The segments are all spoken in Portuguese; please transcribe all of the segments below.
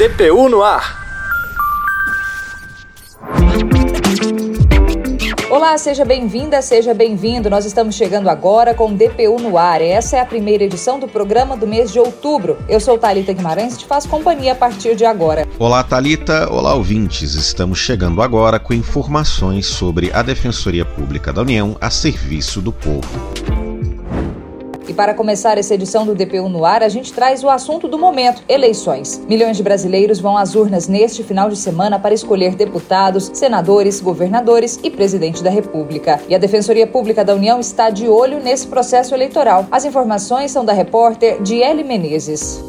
DPU no ar. Olá, seja bem-vinda, seja bem-vindo. Nós estamos chegando agora com DPU no ar. Essa é a primeira edição do programa do mês de outubro. Eu sou Talita Guimarães e te faço companhia a partir de agora. Olá, Talita. Olá, ouvintes. Estamos chegando agora com informações sobre a Defensoria Pública da União a serviço do povo. E para começar essa edição do DPU no ar, a gente traz o assunto do momento: eleições. Milhões de brasileiros vão às urnas neste final de semana para escolher deputados, senadores, governadores e presidente da República. E a Defensoria Pública da União está de olho nesse processo eleitoral. As informações são da repórter Diele Menezes.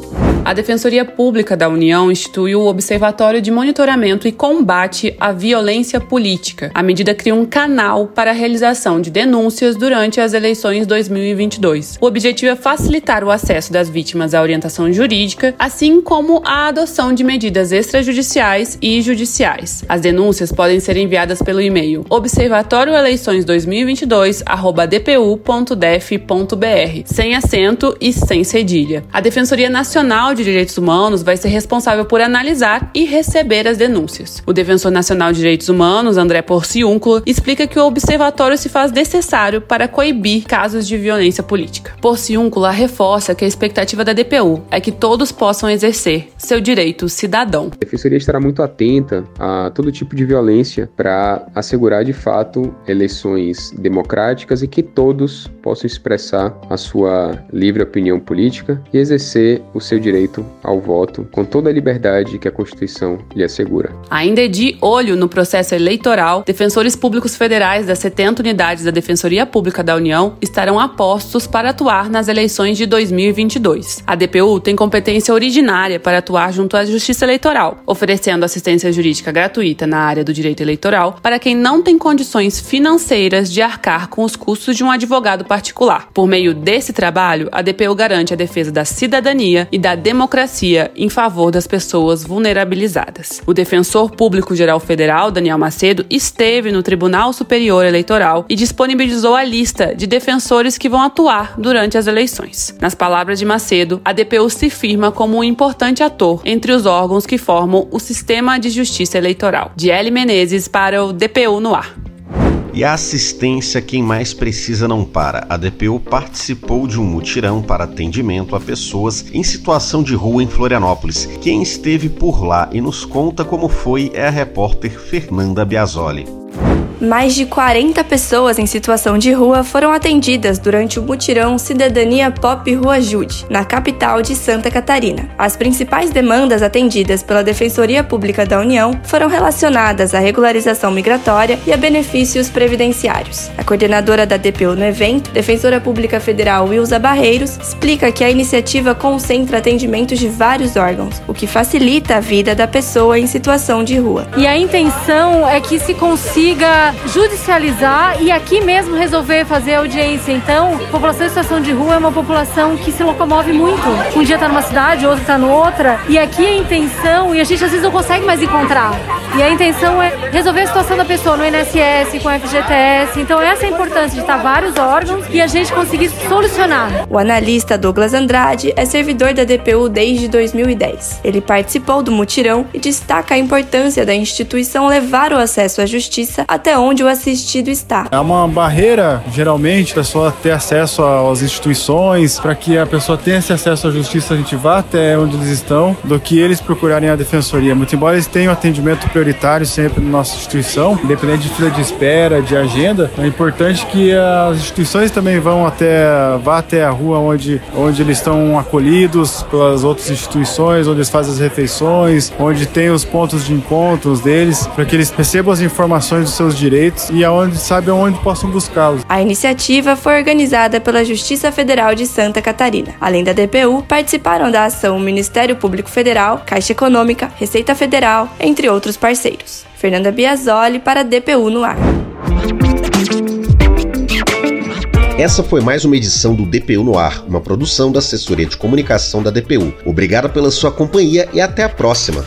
A Defensoria Pública da União instituiu o Observatório de Monitoramento e Combate à Violência Política. A medida cria um canal para a realização de denúncias durante as eleições 2022. O objetivo é facilitar o acesso das vítimas à orientação jurídica, assim como a adoção de medidas extrajudiciais e judiciais. As denúncias podem ser enviadas pelo e-mail observatórioeleições2022@dpu.def.br, sem acento e sem cedilha. A Defensoria Nacional Nacional de Direitos Humanos vai ser responsável por analisar e receber as denúncias. O Defensor Nacional de Direitos Humanos, André Porciúnculo, explica que o observatório se faz necessário para coibir casos de violência política. Porciúnculo reforça que a expectativa da DPU é que todos possam exercer seu direito cidadão. A Defensoria estará muito atenta a todo tipo de violência para assegurar de fato eleições democráticas e que todos possam expressar a sua livre opinião política e exercer o seu direito direito ao voto com toda a liberdade que a Constituição lhe assegura. Ainda é de olho no processo eleitoral, defensores públicos federais das 70 unidades da Defensoria Pública da União estarão apostos para atuar nas eleições de 2022. A DPU tem competência originária para atuar junto à Justiça Eleitoral, oferecendo assistência jurídica gratuita na área do direito eleitoral para quem não tem condições financeiras de arcar com os custos de um advogado particular. Por meio desse trabalho, a DPU garante a defesa da cidadania e da democracia em favor das pessoas vulnerabilizadas. O defensor público geral federal, Daniel Macedo, esteve no Tribunal Superior Eleitoral e disponibilizou a lista de defensores que vão atuar durante as eleições. Nas palavras de Macedo, a DPU se firma como um importante ator entre os órgãos que formam o sistema de justiça eleitoral. De L. Menezes para o DPU no ar. E a assistência quem mais precisa não para. A DPU participou de um mutirão para atendimento a pessoas em situação de rua em Florianópolis. Quem esteve por lá e nos conta como foi é a repórter Fernanda Biasoli mais de 40 pessoas em situação de rua foram atendidas durante o mutirão Cidadania Pop Rua Jude, na capital de Santa Catarina. As principais demandas atendidas pela Defensoria Pública da União foram relacionadas à regularização migratória e a benefícios previdenciários. A coordenadora da DPU no evento, Defensora Pública Federal Wilza Barreiros, explica que a iniciativa concentra atendimentos de vários órgãos, o que facilita a vida da pessoa em situação de rua. E a intenção é que se consiga judicializar e aqui mesmo resolver fazer audiência. Então, a população em situação de rua é uma população que se locomove muito. Um dia está numa cidade, outro está noutra. E aqui a intenção, e a gente às vezes não consegue mais encontrar. E a intenção é resolver a situação da pessoa no INSS, com o FGTS. Então, essa é a importância de estar vários órgãos e a gente conseguir solucionar. O analista Douglas Andrade é servidor da DPU desde 2010. Ele participou do mutirão e destaca a importância da instituição levar o acesso à justiça até onde o assistido está. É uma barreira, geralmente, a pessoa ter acesso às instituições, para que a pessoa tenha esse acesso à justiça, a gente vá até onde eles estão, do que eles procurarem a defensoria. Muito embora eles tenham atendimento prioritário sempre na nossa instituição, independente de fila de espera, de agenda, é importante que as instituições também vão até, vá até a rua onde, onde eles estão acolhidos pelas outras instituições, onde eles fazem as refeições, onde tem os pontos de encontros deles, para que eles recebam as informações dos seus direitos e aonde sabe onde possam buscá-los. A iniciativa foi organizada pela Justiça Federal de Santa Catarina. Além da DPU, participaram da ação o Ministério Público Federal, Caixa Econômica, Receita Federal, entre outros parceiros. Fernanda Biasoli para DPU no ar. Essa foi mais uma edição do DPU no Ar, uma produção da assessoria de comunicação da DPU. Obrigado pela sua companhia e até a próxima.